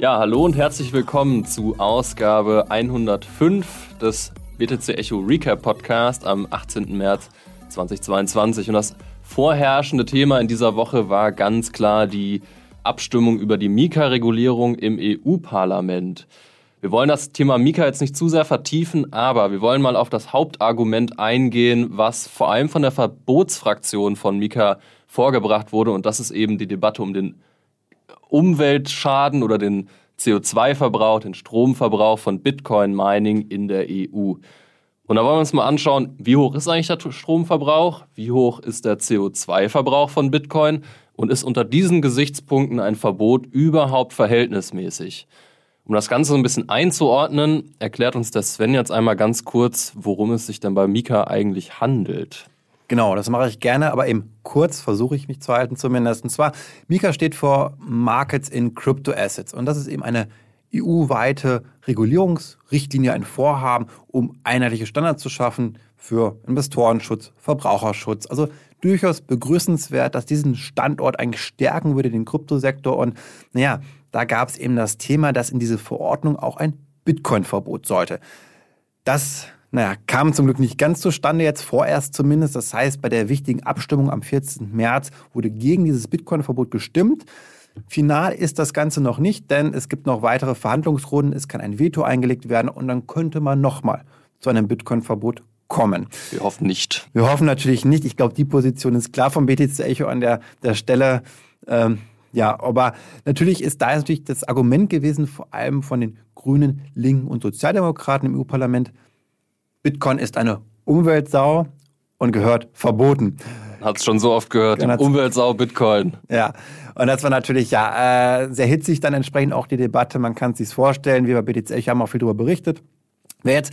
Ja, hallo und herzlich willkommen zu Ausgabe 105 des BTC Echo Recap Podcast am 18. März 2022. Und das vorherrschende Thema in dieser Woche war ganz klar die Abstimmung über die Mika-Regulierung im EU-Parlament. Wir wollen das Thema Mika jetzt nicht zu sehr vertiefen, aber wir wollen mal auf das Hauptargument eingehen, was vor allem von der Verbotsfraktion von Mika vorgebracht wurde. Und das ist eben die Debatte um den Umweltschaden oder den CO2-Verbrauch, den Stromverbrauch von Bitcoin-Mining in der EU. Und da wollen wir uns mal anschauen, wie hoch ist eigentlich der Stromverbrauch, wie hoch ist der CO2-Verbrauch von Bitcoin und ist unter diesen Gesichtspunkten ein Verbot überhaupt verhältnismäßig? Um das Ganze so ein bisschen einzuordnen, erklärt uns der Sven jetzt einmal ganz kurz, worum es sich denn bei Mika eigentlich handelt. Genau, das mache ich gerne, aber eben kurz versuche ich mich zu halten zumindest. Und zwar, Mika steht vor Markets in Crypto Assets. Und das ist eben eine EU-weite Regulierungsrichtlinie, ein Vorhaben, um einheitliche Standards zu schaffen für Investorenschutz, Verbraucherschutz. Also durchaus begrüßenswert, dass diesen Standort eigentlich stärken würde, den Kryptosektor. Und naja, da gab es eben das Thema, dass in diese Verordnung auch ein Bitcoin-Verbot sollte. Das naja, kam zum Glück nicht ganz zustande, jetzt vorerst zumindest. Das heißt, bei der wichtigen Abstimmung am 14. März wurde gegen dieses Bitcoin-Verbot gestimmt. Final ist das Ganze noch nicht, denn es gibt noch weitere Verhandlungsrunden. Es kann ein Veto eingelegt werden und dann könnte man nochmal zu einem Bitcoin-Verbot kommen. Wir hoffen nicht. Wir hoffen natürlich nicht. Ich glaube, die Position ist klar vom BTC Echo an der, der Stelle. Ähm, ja, aber natürlich ist da natürlich das Argument gewesen, vor allem von den Grünen, Linken und Sozialdemokraten im EU-Parlament, Bitcoin ist eine Umweltsau und gehört verboten. Hat es schon so oft gehört. Umweltsau, Bitcoin. Ja, und das war natürlich ja äh, sehr hitzig dann entsprechend auch die Debatte. Man kann es sich vorstellen, wir bei BTC haben auch viel darüber berichtet. Wer jetzt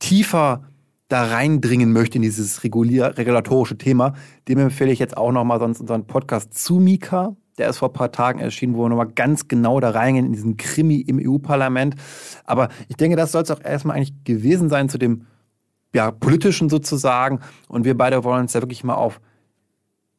tiefer da reindringen möchte in dieses regulier regulatorische Thema, dem empfehle ich jetzt auch nochmal sonst unseren Podcast zu Mika. Der ist vor ein paar Tagen erschienen, wo wir nochmal ganz genau da reingehen in diesen Krimi im EU-Parlament. Aber ich denke, das soll es auch erstmal eigentlich gewesen sein zu dem ja, politischen sozusagen. Und wir beide wollen uns ja wirklich mal auf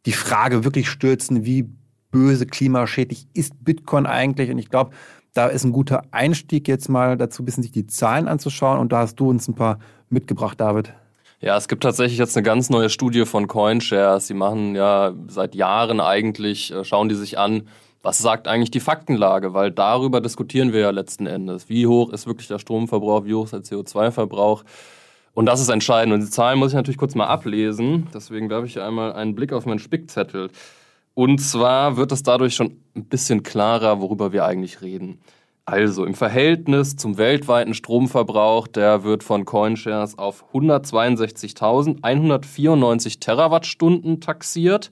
die Frage wirklich stürzen, wie böse klimaschädlich ist Bitcoin eigentlich? Und ich glaube, da ist ein guter Einstieg jetzt mal dazu, ein bisschen sich die Zahlen anzuschauen. Und da hast du uns ein paar mitgebracht, David. Ja, es gibt tatsächlich jetzt eine ganz neue Studie von CoinShares. Sie machen ja seit Jahren eigentlich, äh, schauen die sich an, was sagt eigentlich die Faktenlage, weil darüber diskutieren wir ja letzten Endes. Wie hoch ist wirklich der Stromverbrauch, wie hoch ist der CO2-Verbrauch? Und das ist entscheidend. Und die Zahlen muss ich natürlich kurz mal ablesen. Deswegen werfe ich einmal einen Blick auf meinen Spickzettel. Und zwar wird es dadurch schon ein bisschen klarer, worüber wir eigentlich reden. Also im Verhältnis zum weltweiten Stromverbrauch, der wird von CoinShares auf 162.194 Terawattstunden taxiert.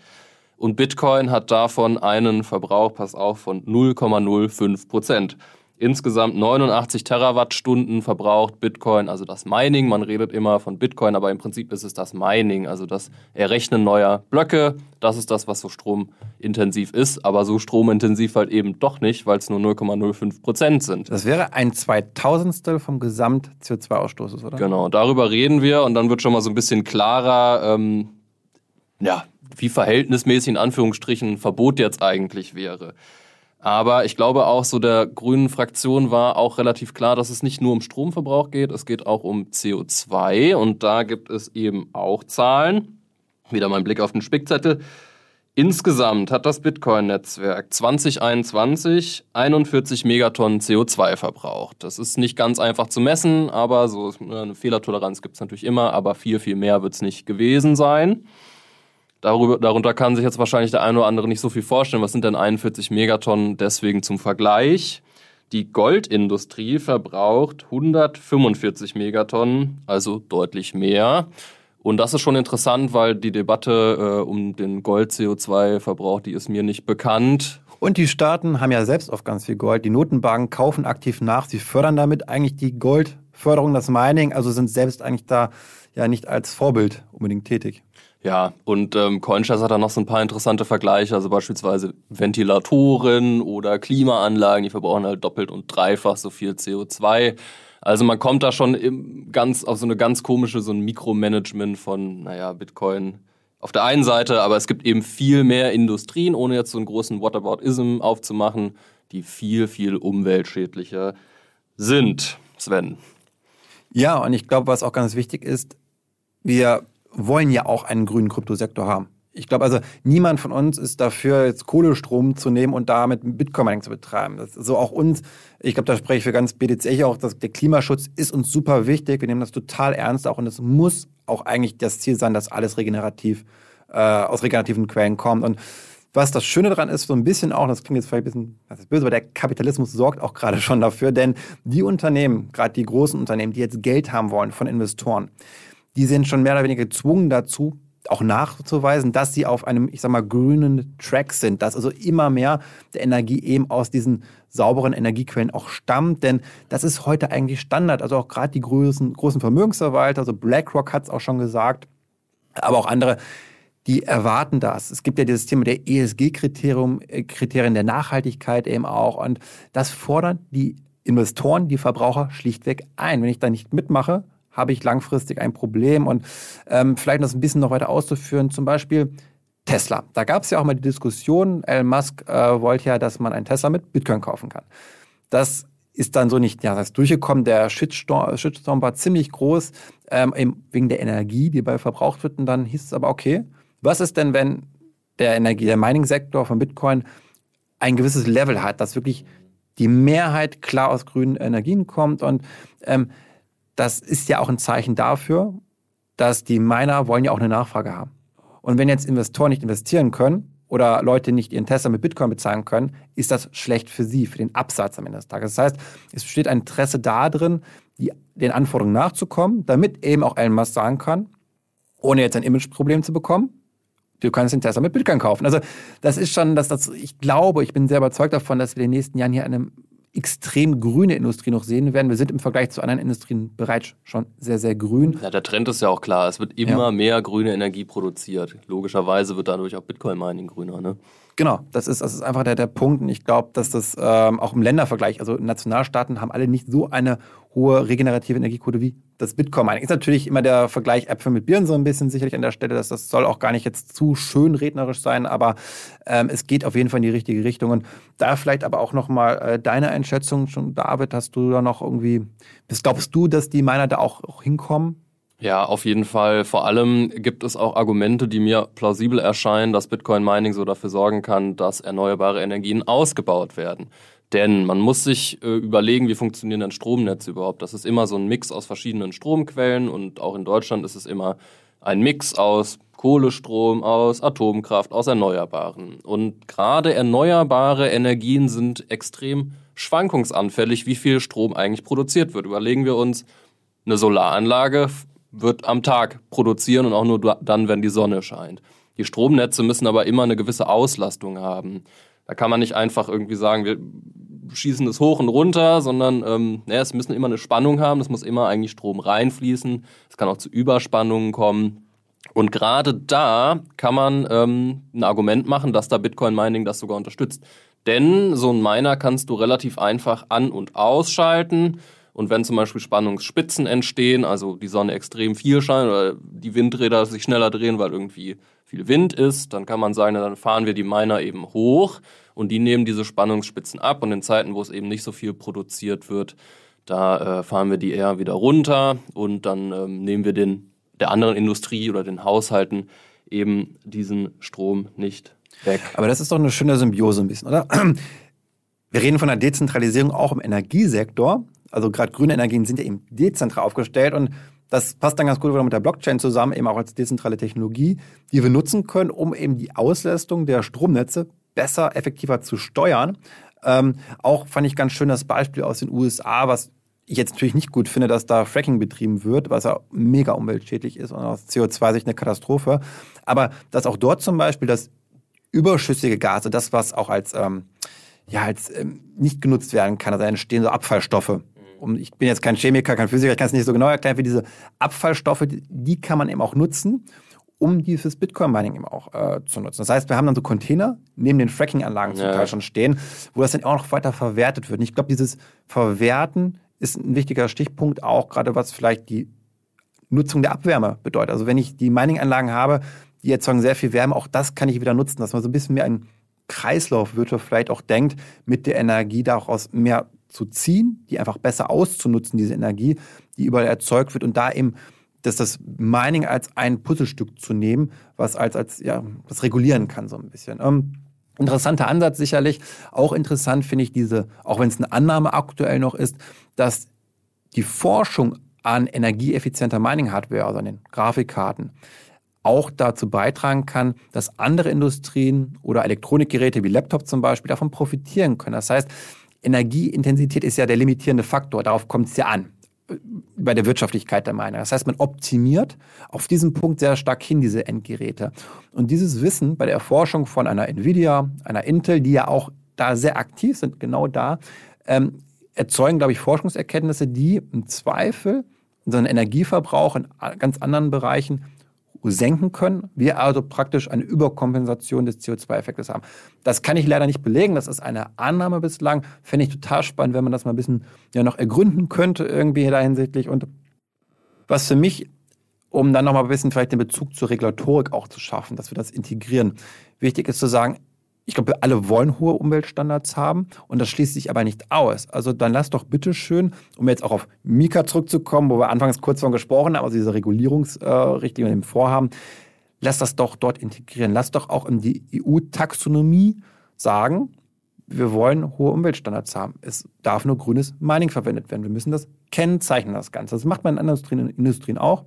Und Bitcoin hat davon einen Verbrauch, pass auf, von 0,05 Prozent insgesamt 89 Terawattstunden verbraucht Bitcoin, also das Mining. Man redet immer von Bitcoin, aber im Prinzip ist es das Mining, also das Errechnen neuer Blöcke. Das ist das, was so stromintensiv ist, aber so stromintensiv halt eben doch nicht, weil es nur 0,05 Prozent sind. Das wäre ein Zweitausendstel vom Gesamt-CO2-Ausstoßes, oder? Genau, darüber reden wir und dann wird schon mal so ein bisschen klarer, ähm, ja, wie verhältnismäßig in Anführungsstrichen ein Verbot jetzt eigentlich wäre. Aber ich glaube auch so der grünen Fraktion war auch relativ klar, dass es nicht nur um Stromverbrauch geht, es geht auch um CO2 und da gibt es eben auch Zahlen. Wieder mein Blick auf den Spickzettel. Insgesamt hat das Bitcoin-Netzwerk 2021 41 Megatonnen CO2 verbraucht. Das ist nicht ganz einfach zu messen, aber so eine Fehlertoleranz gibt es natürlich immer, aber viel, viel mehr wird es nicht gewesen sein. Darüber, darunter kann sich jetzt wahrscheinlich der eine oder andere nicht so viel vorstellen. Was sind denn 41 Megatonnen? Deswegen zum Vergleich. Die Goldindustrie verbraucht 145 Megatonnen, also deutlich mehr. Und das ist schon interessant, weil die Debatte äh, um den Gold-CO2-Verbrauch, die ist mir nicht bekannt. Und die Staaten haben ja selbst oft ganz viel Gold. Die Notenbanken kaufen aktiv nach. Sie fördern damit eigentlich die Goldförderung, das Mining, also sind selbst eigentlich da ja nicht als Vorbild unbedingt tätig. Ja, und ähm, CoinShares hat da noch so ein paar interessante Vergleiche, also beispielsweise Ventilatoren oder Klimaanlagen, die verbrauchen halt doppelt und dreifach so viel CO2. Also man kommt da schon im ganz, auf so eine ganz komische, so ein Mikromanagement von, naja, Bitcoin auf der einen Seite, aber es gibt eben viel mehr Industrien, ohne jetzt so einen großen Whataboutism aufzumachen, die viel, viel umweltschädlicher sind. Sven. Ja, und ich glaube, was auch ganz wichtig ist, wir wollen ja auch einen grünen Kryptosektor haben. Ich glaube also, niemand von uns ist dafür, jetzt Kohlestrom zu nehmen und damit Bitcoin-Mining zu betreiben. Das ist so auch uns, ich glaube, da spreche ich für ganz BTC auch, dass der Klimaschutz ist uns super wichtig. Wir nehmen das total ernst auch und es muss auch eigentlich das Ziel sein, dass alles regenerativ äh, aus regenerativen Quellen kommt. Und was das Schöne daran ist, so ein bisschen auch, das klingt jetzt vielleicht ein bisschen das ist böse, aber der Kapitalismus sorgt auch gerade schon dafür, denn die Unternehmen, gerade die großen Unternehmen, die jetzt Geld haben wollen von Investoren, die sind schon mehr oder weniger gezwungen dazu, auch nachzuweisen, dass sie auf einem, ich sag mal, grünen Track sind, dass also immer mehr der Energie eben aus diesen sauberen Energiequellen auch stammt, denn das ist heute eigentlich Standard. Also auch gerade die großen, großen Vermögensverwalter, also BlackRock hat es auch schon gesagt, aber auch andere, die erwarten das. Es gibt ja dieses Thema der ESG-Kriterien äh, Kriterien der Nachhaltigkeit eben auch und das fordern die Investoren, die Verbraucher schlichtweg ein. Wenn ich da nicht mitmache, habe ich langfristig ein Problem. Und ähm, vielleicht das ein bisschen noch weiter auszuführen, zum Beispiel Tesla. Da gab es ja auch mal die Diskussion, Elon Musk äh, wollte ja, dass man einen Tesla mit Bitcoin kaufen kann. Das ist dann so nicht ja, das ist durchgekommen. Der Shitstorm, Shitstorm war ziemlich groß, ähm, wegen der Energie, die bei verbraucht wird. Und dann hieß es aber, okay, was ist denn, wenn der Energie, der Mining-Sektor von Bitcoin ein gewisses Level hat, dass wirklich die Mehrheit klar aus grünen Energien kommt und ähm, das ist ja auch ein Zeichen dafür, dass die Miner wollen ja auch eine Nachfrage haben. Und wenn jetzt Investoren nicht investieren können oder Leute nicht ihren Tesla mit Bitcoin bezahlen können, ist das schlecht für sie, für den Absatz am Ende des Tages. Das heißt, es besteht ein Interesse darin, die, den Anforderungen nachzukommen, damit eben auch Elon Musk sagen kann, ohne jetzt ein Imageproblem zu bekommen, du kannst den Tesla mit Bitcoin kaufen. Also das ist schon, dass das, ich glaube, ich bin sehr überzeugt davon, dass wir in den nächsten Jahren hier eine extrem grüne Industrie noch sehen werden. Wir sind im Vergleich zu anderen Industrien bereits schon sehr, sehr grün. Ja, der Trend ist ja auch klar. Es wird immer ja. mehr grüne Energie produziert. Logischerweise wird dadurch auch Bitcoin-Mining grüner. Ne? Genau, das ist, das ist einfach der, der Punkt. Und ich glaube, dass das ähm, auch im Ländervergleich, also Nationalstaaten haben alle nicht so eine hohe regenerative Energiequote wie das Bitcoin-Mining. Ist natürlich immer der Vergleich Äpfel mit Birnen so ein bisschen sicherlich an der Stelle, dass das soll auch gar nicht jetzt zu schön rednerisch sein, aber ähm, es geht auf jeden Fall in die richtige Richtung. Und da vielleicht aber auch nochmal äh, deine Einschätzung schon, David, hast du da noch irgendwie, glaubst du, dass die Miner da auch, auch hinkommen? Ja, auf jeden Fall. Vor allem gibt es auch Argumente, die mir plausibel erscheinen, dass Bitcoin Mining so dafür sorgen kann, dass erneuerbare Energien ausgebaut werden. Denn man muss sich äh, überlegen, wie funktionieren denn Stromnetze überhaupt. Das ist immer so ein Mix aus verschiedenen Stromquellen und auch in Deutschland ist es immer ein Mix aus Kohlestrom, aus Atomkraft, aus Erneuerbaren. Und gerade erneuerbare Energien sind extrem schwankungsanfällig, wie viel Strom eigentlich produziert wird. Überlegen wir uns, eine Solaranlage wird am Tag produzieren und auch nur dann, wenn die Sonne scheint. Die Stromnetze müssen aber immer eine gewisse Auslastung haben. Da kann man nicht einfach irgendwie sagen, wir schießen es hoch und runter, sondern ähm, ja, es müssen immer eine Spannung haben, es muss immer eigentlich Strom reinfließen, es kann auch zu Überspannungen kommen. Und gerade da kann man ähm, ein Argument machen, dass da Bitcoin Mining das sogar unterstützt. Denn so ein Miner kannst du relativ einfach an- und ausschalten und wenn zum Beispiel Spannungsspitzen entstehen, also die Sonne extrem viel scheint oder die Windräder sich schneller drehen, weil irgendwie viel Wind ist, dann kann man sagen, dann fahren wir die Miner eben hoch und die nehmen diese Spannungsspitzen ab und in Zeiten, wo es eben nicht so viel produziert wird, da äh, fahren wir die eher wieder runter und dann ähm, nehmen wir den der anderen Industrie oder den Haushalten eben diesen Strom nicht weg. Aber das ist doch eine schöne Symbiose ein bisschen, oder? Wir reden von der Dezentralisierung auch im Energiesektor also gerade grüne Energien sind ja eben dezentral aufgestellt und das passt dann ganz gut mit der Blockchain zusammen, eben auch als dezentrale Technologie, die wir nutzen können, um eben die Auslastung der Stromnetze besser, effektiver zu steuern. Ähm, auch fand ich ganz schön das Beispiel aus den USA, was ich jetzt natürlich nicht gut finde, dass da Fracking betrieben wird, was ja mega umweltschädlich ist und aus CO2-Sicht eine Katastrophe. Aber dass auch dort zum Beispiel das überschüssige Gas, also das, was auch als, ähm, ja, als ähm, nicht genutzt werden kann, also entstehen so Abfallstoffe, um, ich bin jetzt kein Chemiker, kein Physiker, ich kann es nicht so genau erklären, wie diese Abfallstoffe, die kann man eben auch nutzen, um dieses Bitcoin-Mining eben auch äh, zu nutzen. Das heißt, wir haben dann so Container neben den Fracking-Anlagen zum Teil schon stehen, wo das dann auch noch weiter verwertet wird. Und ich glaube, dieses Verwerten ist ein wichtiger Stichpunkt, auch gerade was vielleicht die Nutzung der Abwärme bedeutet. Also wenn ich die Mining-Anlagen habe, die erzeugen sehr viel Wärme. Auch das kann ich wieder nutzen, dass man so ein bisschen mehr ein Kreislaufwirtschaft vielleicht auch denkt, mit der Energie daraus mehr zu ziehen, die einfach besser auszunutzen, diese Energie, die überall erzeugt wird und da eben dass das Mining als ein Puzzlestück zu nehmen, was als, als ja, das regulieren kann so ein bisschen. Ähm, interessanter Ansatz sicherlich. Auch interessant finde ich diese, auch wenn es eine Annahme aktuell noch ist, dass die Forschung an energieeffizienter Mining-Hardware, also an den Grafikkarten, auch dazu beitragen kann, dass andere Industrien oder Elektronikgeräte wie Laptop zum Beispiel davon profitieren können. Das heißt, Energieintensität ist ja der limitierende Faktor, darauf kommt es ja an bei der Wirtschaftlichkeit der Miner. Das heißt, man optimiert auf diesen Punkt sehr stark hin, diese Endgeräte. Und dieses Wissen bei der Erforschung von einer Nvidia, einer Intel, die ja auch da sehr aktiv sind, genau da, ähm, erzeugen, glaube ich, Forschungserkenntnisse, die im Zweifel unseren Energieverbrauch in ganz anderen Bereichen senken können, wir also praktisch eine Überkompensation des CO2-Effektes haben. Das kann ich leider nicht belegen, das ist eine Annahme bislang. Fände ich total spannend, wenn man das mal ein bisschen ja, noch ergründen könnte, irgendwie da hinsichtlich. Und was für mich, um dann nochmal ein bisschen vielleicht den Bezug zur Regulatorik auch zu schaffen, dass wir das integrieren, wichtig ist zu sagen, ich glaube, alle wollen hohe Umweltstandards haben und das schließt sich aber nicht aus. Also dann lass doch bitte schön, um jetzt auch auf Mika zurückzukommen, wo wir anfangs kurz von gesprochen haben, also diese Regulierungsrichtlinie äh, und dem Vorhaben, lass das doch dort integrieren. Lass doch auch in die EU-Taxonomie sagen, wir wollen hohe Umweltstandards haben. Es darf nur grünes Mining verwendet werden. Wir müssen das kennzeichnen, das Ganze. Das macht man in anderen Industrien auch.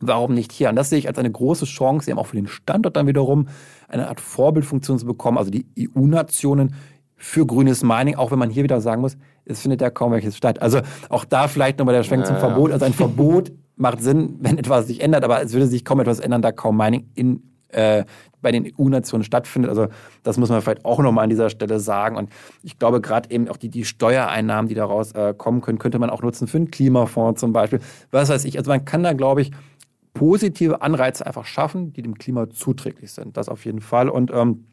Warum nicht hier? Und das sehe ich als eine große Chance, eben auch für den Standort dann wiederum eine Art Vorbildfunktion zu bekommen, also die EU-Nationen für grünes Mining, auch wenn man hier wieder sagen muss, es findet ja kaum welches statt. Also auch da vielleicht nochmal der Schwenk ja, zum Verbot. Also ein Verbot macht Sinn, wenn etwas sich ändert, aber es würde sich kaum etwas ändern, da kaum Mining in, äh, bei den EU-Nationen stattfindet. Also das muss man vielleicht auch nochmal an dieser Stelle sagen. Und ich glaube, gerade eben auch die, die Steuereinnahmen, die daraus äh, kommen können, könnte man auch nutzen für einen Klimafonds zum Beispiel. Was weiß ich. Also man kann da, glaube ich, positive Anreize einfach schaffen, die dem Klima zuträglich sind. Das auf jeden Fall. Und ähm,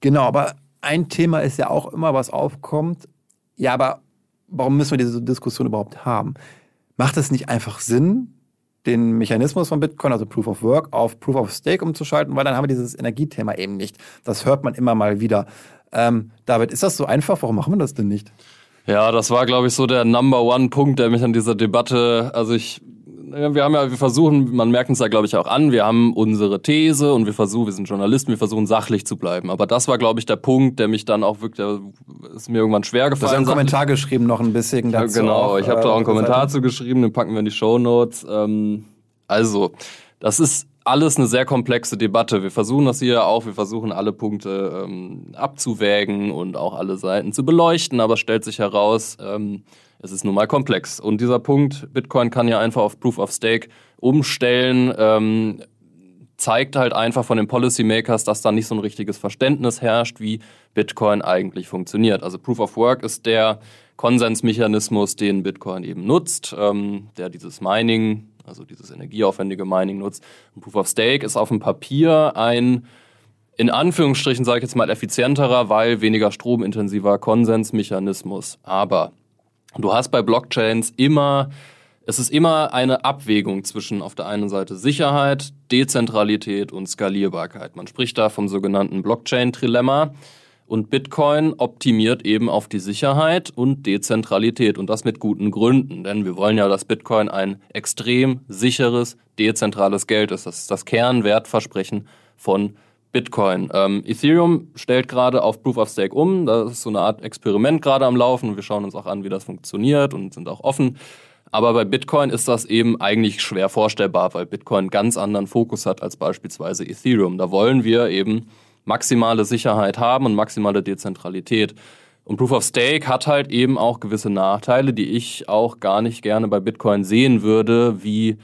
genau, aber ein Thema ist ja auch immer, was aufkommt. Ja, aber warum müssen wir diese Diskussion überhaupt haben? Macht es nicht einfach Sinn, den Mechanismus von Bitcoin, also Proof of Work, auf Proof of Stake umzuschalten, weil dann haben wir dieses Energiethema eben nicht. Das hört man immer mal wieder. Ähm, David, ist das so einfach? Warum machen wir das denn nicht? Ja, das war, glaube ich, so der Number One Punkt, der mich an dieser Debatte, also ich wir haben ja, wir versuchen, man merkt uns da glaube ich auch an, wir haben unsere These und wir versuchen, wir sind Journalisten, wir versuchen sachlich zu bleiben. Aber das war glaube ich der Punkt, der mich dann auch wirklich, ist mir irgendwann schwer gefallen. Du hast einen Kommentar geschrieben noch ein bisschen dazu. Ja, genau, auch, ich habe da auch einen äh, Kommentar zu geschrieben, den packen wir in die Show Notes. Ähm, also, das ist alles eine sehr komplexe Debatte. Wir versuchen das hier auch, wir versuchen alle Punkte ähm, abzuwägen und auch alle Seiten zu beleuchten, aber es stellt sich heraus, ähm, es ist nun mal komplex. Und dieser Punkt, Bitcoin kann ja einfach auf Proof of Stake umstellen, ähm, zeigt halt einfach von den Policymakers, dass da nicht so ein richtiges Verständnis herrscht, wie Bitcoin eigentlich funktioniert. Also Proof of Work ist der Konsensmechanismus, den Bitcoin eben nutzt, ähm, der dieses Mining, also dieses energieaufwendige Mining nutzt. Und Proof of Stake ist auf dem Papier ein in Anführungsstrichen sage ich jetzt mal effizienterer, weil weniger stromintensiver Konsensmechanismus. Aber Du hast bei Blockchains immer, es ist immer eine Abwägung zwischen auf der einen Seite Sicherheit, Dezentralität und Skalierbarkeit. Man spricht da vom sogenannten Blockchain-Trilemma. Und Bitcoin optimiert eben auf die Sicherheit und Dezentralität und das mit guten Gründen, denn wir wollen ja, dass Bitcoin ein extrem sicheres, dezentrales Geld ist. Das ist das Kernwertversprechen von Bitcoin. Ähm, Ethereum stellt gerade auf Proof of Stake um. Da ist so eine Art Experiment gerade am Laufen. Wir schauen uns auch an, wie das funktioniert und sind auch offen. Aber bei Bitcoin ist das eben eigentlich schwer vorstellbar, weil Bitcoin einen ganz anderen Fokus hat als beispielsweise Ethereum. Da wollen wir eben maximale Sicherheit haben und maximale Dezentralität. Und Proof of Stake hat halt eben auch gewisse Nachteile, die ich auch gar nicht gerne bei Bitcoin sehen würde, wie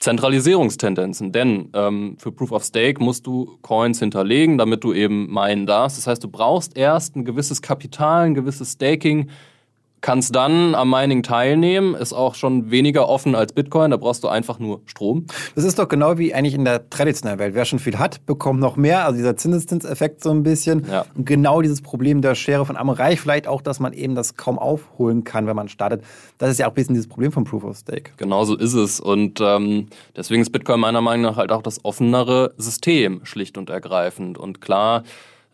Zentralisierungstendenzen, denn ähm, für Proof of Stake musst du Coins hinterlegen, damit du eben meinen darfst. Das heißt, du brauchst erst ein gewisses Kapital, ein gewisses Staking, kannst dann am Mining teilnehmen, ist auch schon weniger offen als Bitcoin, da brauchst du einfach nur Strom. Das ist doch genau wie eigentlich in der traditionellen Welt. Wer schon viel hat, bekommt noch mehr, also dieser Zinseszinseffekt so ein bisschen. Ja. Und genau dieses Problem der Schere von Arm Reich, vielleicht auch, dass man eben das kaum aufholen kann, wenn man startet. Das ist ja auch ein bisschen dieses Problem von Proof of Stake. Genau so ist es und ähm, deswegen ist Bitcoin meiner Meinung nach halt auch das offenere System, schlicht und ergreifend. Und klar,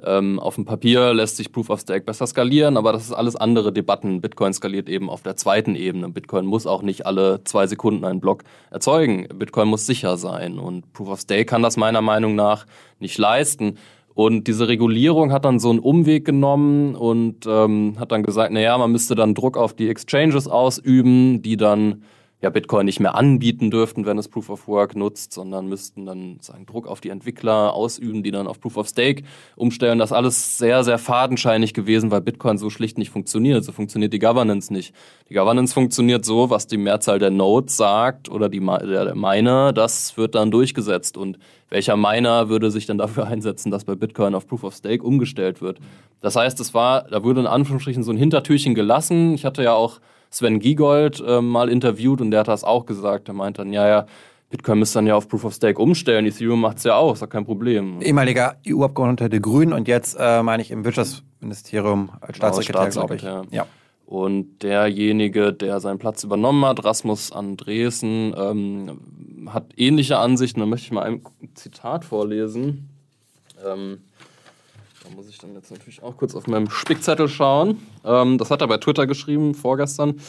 ähm, auf dem Papier lässt sich Proof of Stake besser skalieren, aber das ist alles andere Debatten. Bitcoin skaliert eben auf der zweiten Ebene. Bitcoin muss auch nicht alle zwei Sekunden einen Block erzeugen. Bitcoin muss sicher sein und Proof of Stake kann das meiner Meinung nach nicht leisten. Und diese Regulierung hat dann so einen Umweg genommen und ähm, hat dann gesagt, na ja, man müsste dann Druck auf die Exchanges ausüben, die dann ja, Bitcoin nicht mehr anbieten dürften, wenn es Proof of Work nutzt, sondern müssten dann sagen, Druck auf die Entwickler ausüben, die dann auf Proof of Stake umstellen. Das alles sehr, sehr fadenscheinig gewesen, weil Bitcoin so schlicht nicht funktioniert. So funktioniert die Governance nicht. Die Governance funktioniert so, was die Mehrzahl der Nodes sagt oder die, der, der Miner, das wird dann durchgesetzt. Und welcher Miner würde sich dann dafür einsetzen, dass bei Bitcoin auf Proof of Stake umgestellt wird? Das heißt, es war, da wurde in Anführungsstrichen so ein Hintertürchen gelassen. Ich hatte ja auch Sven Giegold äh, mal interviewt und der hat das auch gesagt. Er meint dann, ja, ja, Bitcoin müsste dann ja auf Proof of Stake umstellen. Ethereum macht es ja auch, ist ja kein Problem. Ehemaliger EU-Abgeordneter der Grünen und jetzt äh, meine ich im Wirtschaftsministerium als Staatssekretär, genau, Staatssekretär. glaube ich. Ja. Und derjenige, der seinen Platz übernommen hat, Rasmus Andresen, ähm, hat ähnliche Ansichten. Da möchte ich mal ein Zitat vorlesen. Ähm, da muss ich dann jetzt natürlich auch kurz auf meinem Spickzettel schauen. Ähm, das hat er bei Twitter geschrieben, vorgestern.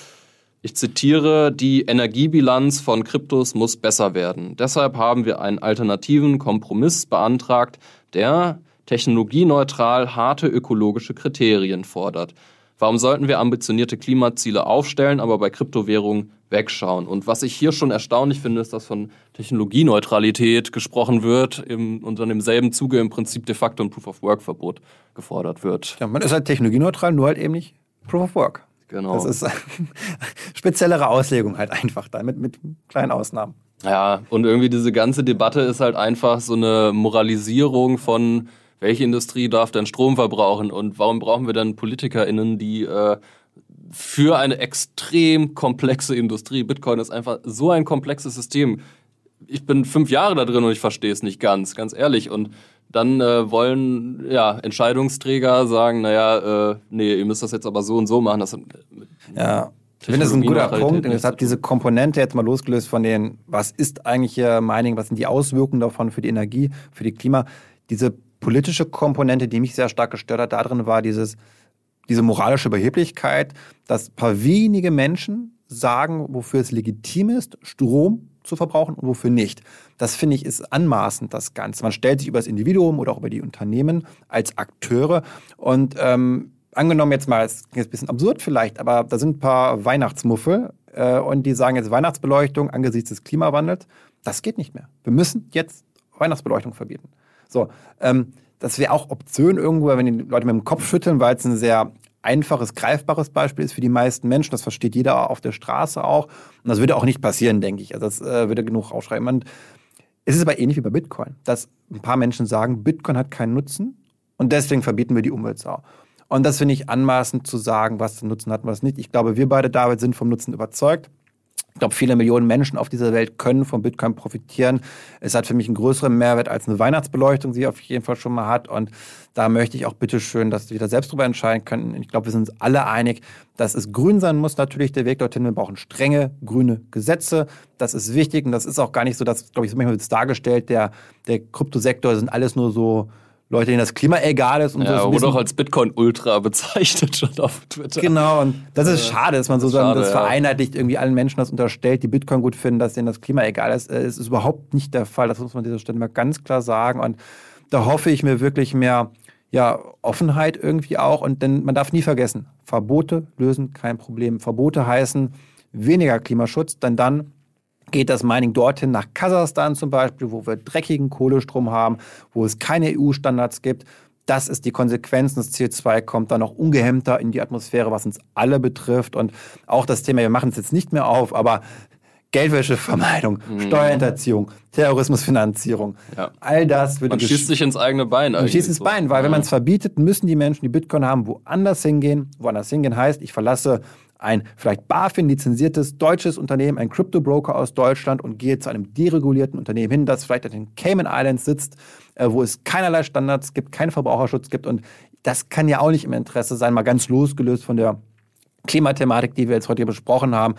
Ich zitiere, die Energiebilanz von Kryptos muss besser werden. Deshalb haben wir einen alternativen Kompromiss beantragt, der technologieneutral harte ökologische Kriterien fordert. Warum sollten wir ambitionierte Klimaziele aufstellen, aber bei Kryptowährungen wegschauen? Und was ich hier schon erstaunlich finde, ist, dass von Technologieneutralität gesprochen wird im, und dann im selben Zuge im Prinzip de facto ein Proof-of-Work-Verbot gefordert wird. Ja, man ist halt technologieneutral, nur halt eben nicht Proof-of-Work. Genau. Das ist speziellere Auslegung halt einfach dann mit, mit kleinen Ausnahmen. Ja, und irgendwie diese ganze Debatte ist halt einfach so eine Moralisierung von welche Industrie darf denn Strom verbrauchen und warum brauchen wir dann PolitikerInnen, die äh, für eine extrem komplexe Industrie, Bitcoin ist einfach so ein komplexes System. Ich bin fünf Jahre da drin und ich verstehe es nicht ganz, ganz ehrlich. Und dann äh, wollen ja, Entscheidungsträger sagen, naja, äh, nee, ihr müsst das jetzt aber so und so machen. Das, äh, ja, ich finde, das ist ein guter Punkt. Und deshalb diese Komponente jetzt mal losgelöst von den, was ist eigentlich hier Mining, was sind die Auswirkungen davon für die Energie, für die Klima. Diese politische Komponente, die mich sehr stark gestört hat, darin war dieses, diese moralische Überheblichkeit, dass ein paar wenige Menschen sagen, wofür es legitim ist, Strom zu verbrauchen und wofür nicht. Das finde ich ist anmaßend, das Ganze. Man stellt sich über das Individuum oder auch über die Unternehmen als Akteure und ähm, angenommen jetzt mal, es klingt ein bisschen absurd vielleicht, aber da sind ein paar Weihnachtsmuffel äh, und die sagen jetzt Weihnachtsbeleuchtung angesichts des Klimawandels, das geht nicht mehr. Wir müssen jetzt Weihnachtsbeleuchtung verbieten. So, ähm, das wäre auch Option irgendwo, wenn die Leute mit dem Kopf schütteln, weil es ein sehr einfaches, greifbares Beispiel ist für die meisten Menschen. Das versteht jeder auf der Straße auch. Und das würde auch nicht passieren, denke ich. Also das äh, würde genug aufschreiben. Und es ist aber ähnlich wie bei Bitcoin, dass ein paar Menschen sagen, Bitcoin hat keinen Nutzen und deswegen verbieten wir die Umweltsau. Und das finde ich anmaßend zu sagen, was den Nutzen hat und was nicht. Ich glaube, wir beide, David, sind vom Nutzen überzeugt. Ich glaube, viele Millionen Menschen auf dieser Welt können vom Bitcoin profitieren. Es hat für mich einen größeren Mehrwert als eine Weihnachtsbeleuchtung, die auf jeden Fall schon mal hat. Und da möchte ich auch bitteschön, dass wir da selbst drüber entscheiden können. Ich glaube, wir sind uns alle einig, dass es grün sein muss, natürlich der Weg dorthin. Wir brauchen strenge grüne Gesetze. Das ist wichtig und das ist auch gar nicht so, dass, glaube ich, manchmal wird es dargestellt, der, der Kryptosektor sind alles nur so Leute, denen das Klima egal ist. Und ja, so wurde auch als Bitcoin-Ultra bezeichnet schon auf Twitter. Genau, und das ist schade, dass man so schade, das vereinheitlicht, irgendwie allen Menschen das unterstellt, die Bitcoin gut finden, dass denen das Klima egal ist. Es ist überhaupt nicht der Fall, das muss man an dieser Stelle mal ganz klar sagen. Und da hoffe ich mir wirklich mehr ja, Offenheit irgendwie auch. Und denn man darf nie vergessen, Verbote lösen kein Problem. Verbote heißen weniger Klimaschutz, denn dann geht das Mining dorthin nach Kasachstan zum Beispiel, wo wir dreckigen Kohlestrom haben, wo es keine EU-Standards gibt. Das ist die Konsequenz. Das CO2 kommt dann noch ungehemmter in die Atmosphäre, was uns alle betrifft. Und auch das Thema, wir machen es jetzt nicht mehr auf, aber Geldwäschevermeidung, mhm. Steuerhinterziehung, Terrorismusfinanzierung. Ja. All das würde Man schießt sich ins eigene Bein. Man schießt ins so. Bein, weil ja. wenn man es verbietet, müssen die Menschen, die Bitcoin haben, woanders hingehen. Woanders hingehen heißt, ich verlasse ein vielleicht BaFin-lizenziertes deutsches Unternehmen, ein Crypto-Broker aus Deutschland und gehe zu einem deregulierten Unternehmen hin, das vielleicht in den Cayman Islands sitzt, äh, wo es keinerlei Standards gibt, keinen Verbraucherschutz gibt. Und das kann ja auch nicht im Interesse sein, mal ganz losgelöst von der Klimathematik, die wir jetzt heute besprochen haben.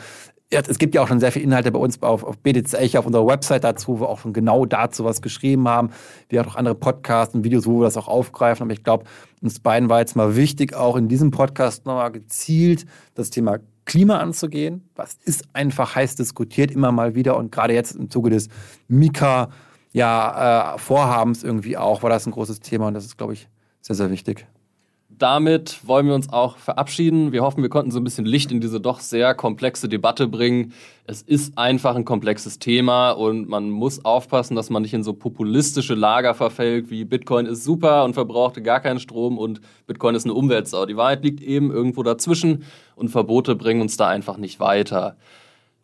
Es gibt ja auch schon sehr viele Inhalte bei uns auf, auf BTC, auf unserer Website dazu, wo wir auch schon genau dazu was geschrieben haben. Wir haben auch andere Podcasts und Videos, wo wir das auch aufgreifen. Aber ich glaube, uns beiden war jetzt mal wichtig, auch in diesem Podcast nochmal gezielt das Thema Klima anzugehen. Was ist einfach heiß diskutiert immer mal wieder und gerade jetzt im Zuge des Mika ja, äh, Vorhabens irgendwie auch war das ein großes Thema und das ist, glaube ich, sehr, sehr wichtig damit wollen wir uns auch verabschieden. Wir hoffen, wir konnten so ein bisschen Licht in diese doch sehr komplexe Debatte bringen. Es ist einfach ein komplexes Thema und man muss aufpassen, dass man nicht in so populistische Lager verfällt, wie Bitcoin ist super und verbrauchte gar keinen Strom und Bitcoin ist eine Umweltsau. Die Wahrheit liegt eben irgendwo dazwischen und Verbote bringen uns da einfach nicht weiter.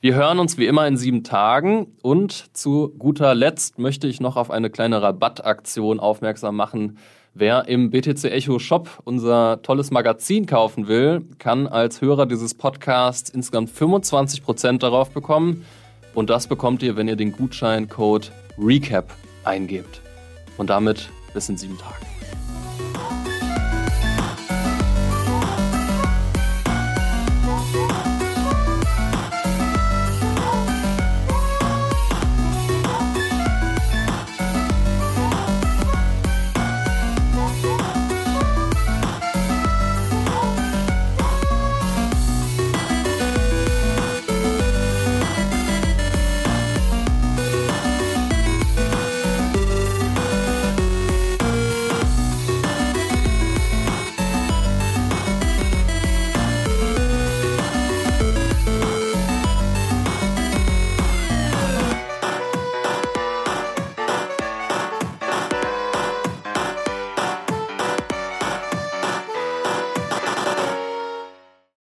Wir hören uns wie immer in sieben Tagen und zu guter Letzt möchte ich noch auf eine kleine Rabattaktion aufmerksam machen. Wer im BTC Echo Shop unser tolles Magazin kaufen will, kann als Hörer dieses Podcasts insgesamt 25% darauf bekommen. Und das bekommt ihr, wenn ihr den Gutscheincode RECAP eingebt. Und damit bis in sieben Tagen.